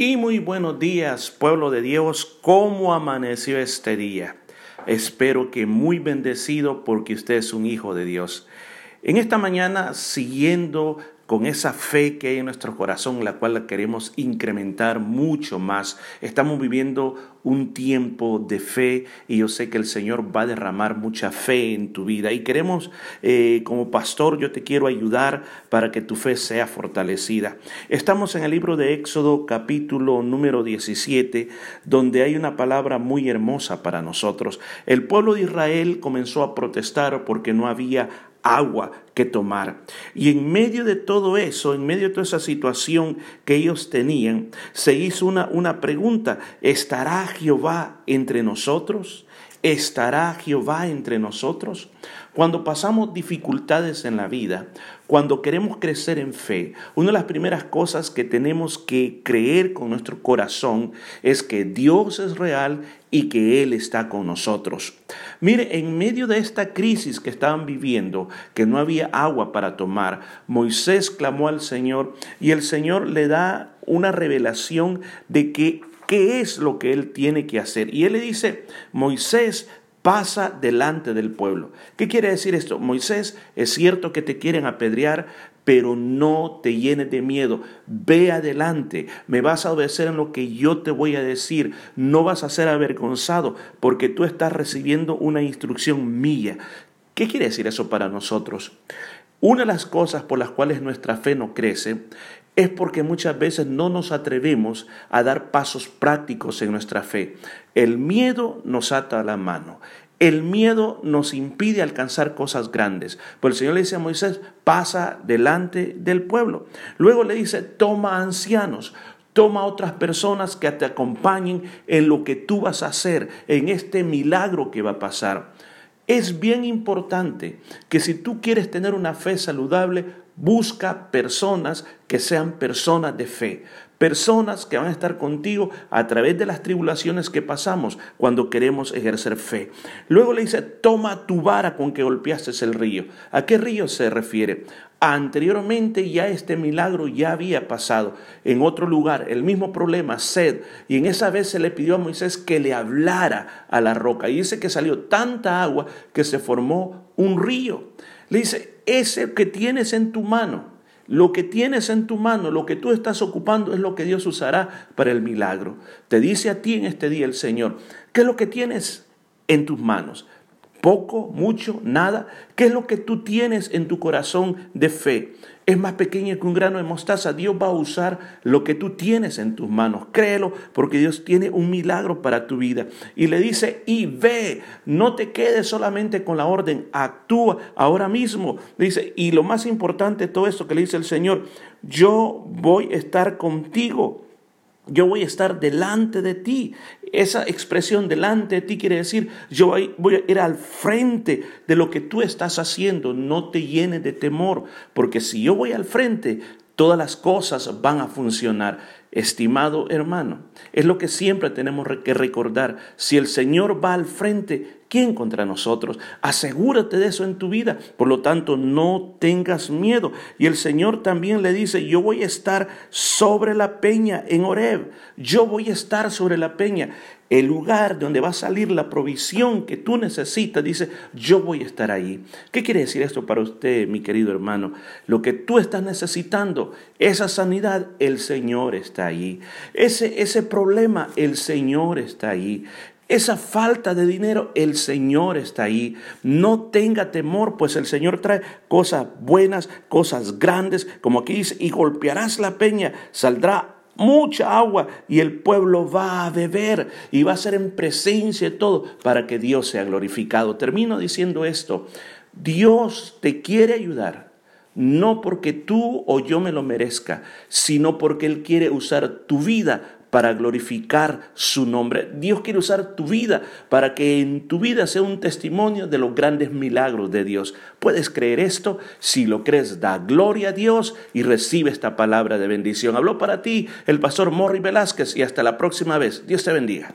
Y muy buenos días, pueblo de Dios. ¿Cómo amaneció este día? Espero que muy bendecido porque usted es un hijo de Dios. En esta mañana, siguiendo con esa fe que hay en nuestro corazón, la cual la queremos incrementar mucho más. Estamos viviendo un tiempo de fe y yo sé que el Señor va a derramar mucha fe en tu vida. Y queremos, eh, como pastor, yo te quiero ayudar para que tu fe sea fortalecida. Estamos en el libro de Éxodo capítulo número 17, donde hay una palabra muy hermosa para nosotros. El pueblo de Israel comenzó a protestar porque no había agua que tomar. Y en medio de todo eso, en medio de toda esa situación que ellos tenían, se hizo una, una pregunta, ¿estará Jehová entre nosotros? ¿Estará Jehová entre nosotros? Cuando pasamos dificultades en la vida, cuando queremos crecer en fe, una de las primeras cosas que tenemos que creer con nuestro corazón es que Dios es real y que Él está con nosotros. Mire, en medio de esta crisis que estaban viviendo, que no había agua para tomar, Moisés clamó al Señor y el Señor le da una revelación de que qué es lo que él tiene que hacer. Y él le dice, Moisés, pasa delante del pueblo. ¿Qué quiere decir esto? Moisés, es cierto que te quieren apedrear, pero no te llenes de miedo. Ve adelante, me vas a obedecer en lo que yo te voy a decir. No vas a ser avergonzado porque tú estás recibiendo una instrucción mía. ¿Qué quiere decir eso para nosotros? Una de las cosas por las cuales nuestra fe no crece es porque muchas veces no nos atrevemos a dar pasos prácticos en nuestra fe. El miedo nos ata la mano. El miedo nos impide alcanzar cosas grandes. Pues el Señor le dice a Moisés, pasa delante del pueblo. Luego le dice, toma ancianos, toma otras personas que te acompañen en lo que tú vas a hacer, en este milagro que va a pasar. Es bien importante que si tú quieres tener una fe saludable, Busca personas que sean personas de fe, personas que van a estar contigo a través de las tribulaciones que pasamos cuando queremos ejercer fe. Luego le dice, toma tu vara con que golpeaste el río. ¿A qué río se refiere? Anteriormente ya este milagro ya había pasado en otro lugar, el mismo problema, sed, y en esa vez se le pidió a Moisés que le hablara a la roca, y dice que salió tanta agua que se formó un río. Le dice, ese que tienes en tu mano, lo que tienes en tu mano, lo que tú estás ocupando es lo que Dios usará para el milagro. Te dice a ti en este día el Señor, ¿qué es lo que tienes en tus manos? Poco, mucho, nada. ¿Qué es lo que tú tienes en tu corazón de fe? es más pequeña que un grano de mostaza. Dios va a usar lo que tú tienes en tus manos. Créelo, porque Dios tiene un milagro para tu vida. Y le dice, y ve, no te quedes solamente con la orden, actúa ahora mismo. Dice, y lo más importante todo esto que le dice el Señor, yo voy a estar contigo. Yo voy a estar delante de ti. Esa expresión delante de ti quiere decir, yo voy a ir al frente de lo que tú estás haciendo. No te llenes de temor, porque si yo voy al frente, todas las cosas van a funcionar. Estimado hermano, es lo que siempre tenemos que recordar. Si el Señor va al frente, ¿quién contra nosotros? Asegúrate de eso en tu vida. Por lo tanto, no tengas miedo. Y el Señor también le dice, yo voy a estar sobre la peña en Oreb. Yo voy a estar sobre la peña el lugar donde va a salir la provisión que tú necesitas, dice, yo voy a estar ahí. ¿Qué quiere decir esto para usted, mi querido hermano? Lo que tú estás necesitando, esa sanidad, el Señor está ahí. Ese, ese problema, el Señor está ahí. Esa falta de dinero, el Señor está ahí. No tenga temor, pues el Señor trae cosas buenas, cosas grandes, como aquí dice, y golpearás la peña, saldrá mucha agua y el pueblo va a beber y va a ser en presencia de todo para que Dios sea glorificado. Termino diciendo esto, Dios te quiere ayudar, no porque tú o yo me lo merezca, sino porque Él quiere usar tu vida para glorificar su nombre. Dios quiere usar tu vida para que en tu vida sea un testimonio de los grandes milagros de Dios. ¿Puedes creer esto? Si lo crees, da gloria a Dios y recibe esta palabra de bendición. Habló para ti el pastor Morri Velázquez y hasta la próxima vez. Dios te bendiga.